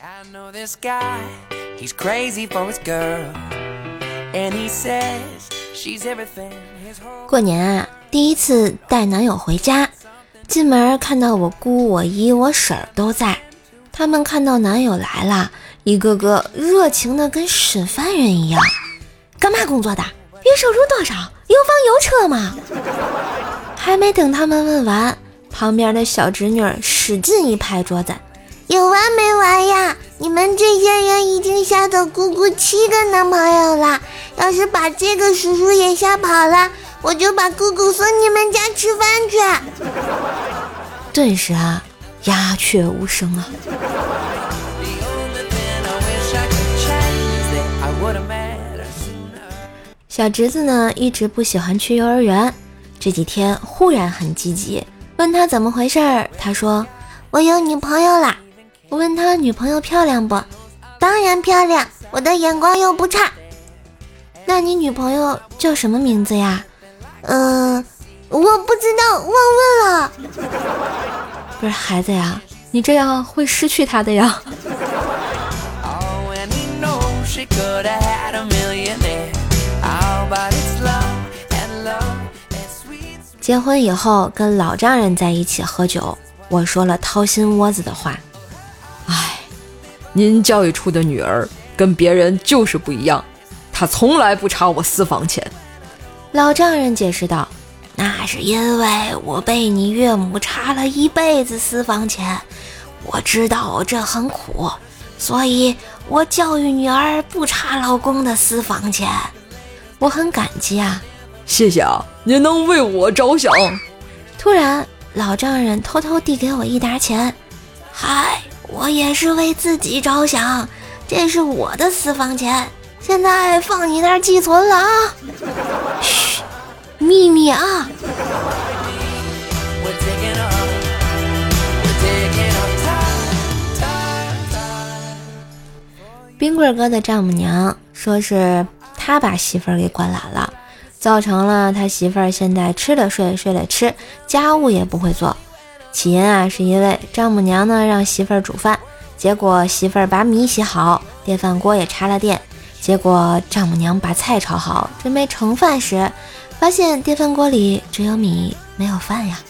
i know this guy he's crazy for his girl. And he says she's everything his whole 过年啊第一次带男友回家进门看到我姑我姨我婶儿都在他们看到男友来了一个个热情的跟审犯人一样。干嘛工作的？月收入多少有房有车吗还没等他们问完旁边的小侄女使劲一拍桌子有完没完呀？你们这些人已经吓走姑姑七个男朋友了，要是把这个叔叔也吓跑了，我就把姑姑送你们家吃饭去。”顿时啊，鸦雀无声啊。小侄子呢，一直不喜欢去幼儿园，这几天忽然很积极。问他怎么回事儿，他说：“我有女朋友啦。”我问他女朋友漂亮不？当然漂亮，我的眼光又不差。那你女朋友叫什么名字呀？嗯，我不知道，忘问了。不是孩子呀，你这样会失去她的呀。结婚以后跟老丈人在一起喝酒，我说了掏心窝子的话。哎，您教育出的女儿跟别人就是不一样，她从来不查我私房钱。老丈人解释道：“那是因为我被你岳母查了一辈子私房钱，我知道这很苦，所以我教育女儿不查老公的私房钱。我很感激啊。”谢谢啊，您能为我着想。突然，老丈人偷偷递给我一沓钱。嗨，我也是为自己着想，这是我的私房钱，现在放你那儿寄存了啊。嘘，秘密啊。冰棍哥的丈母娘说是他把媳妇儿给惯懒了。造成了他媳妇儿现在吃了睡，睡了吃，家务也不会做。起因啊，是因为丈母娘呢让媳妇儿煮饭，结果媳妇儿把米洗好，电饭锅也插了电，结果丈母娘把菜炒好，准备盛饭时，发现电饭锅里只有米没有饭呀！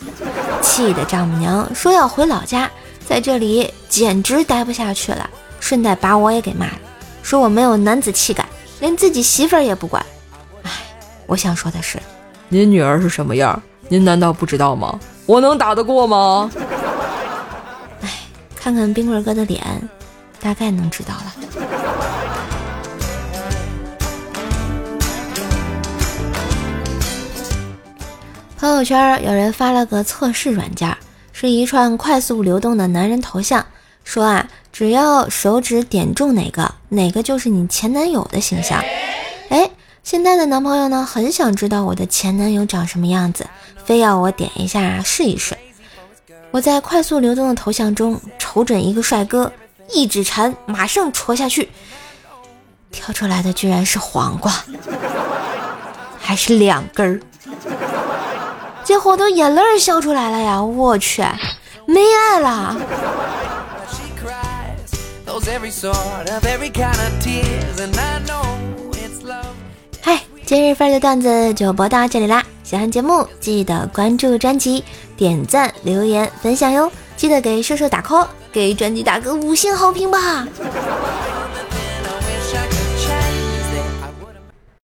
气的丈母娘说要回老家，在这里简直待不下去了，顺带把我也给骂了，说我没有男子气概，连自己媳妇儿也不管。我想说的是，您女儿是什么样？您难道不知道吗？我能打得过吗？哎，看看冰棍哥的脸，大概能知道了。朋友圈有人发了个测试软件，是一串快速流动的男人头像，说啊，只要手指点中哪个，哪个就是你前男友的形象。哎。现在的男朋友呢，很想知道我的前男友长什么样子，非要我点一下试一试。我在快速流动的头像中瞅准一个帅哥，一指禅，马上戳下去，跳出来的居然是黄瓜，还是两根儿，结果都眼泪笑出来了呀！我去，没爱了。今日份的段子就播到这里啦！喜欢节目记得关注专辑、点赞、留言、分享哟！记得给兽兽打 call，给专辑打个五星好评吧！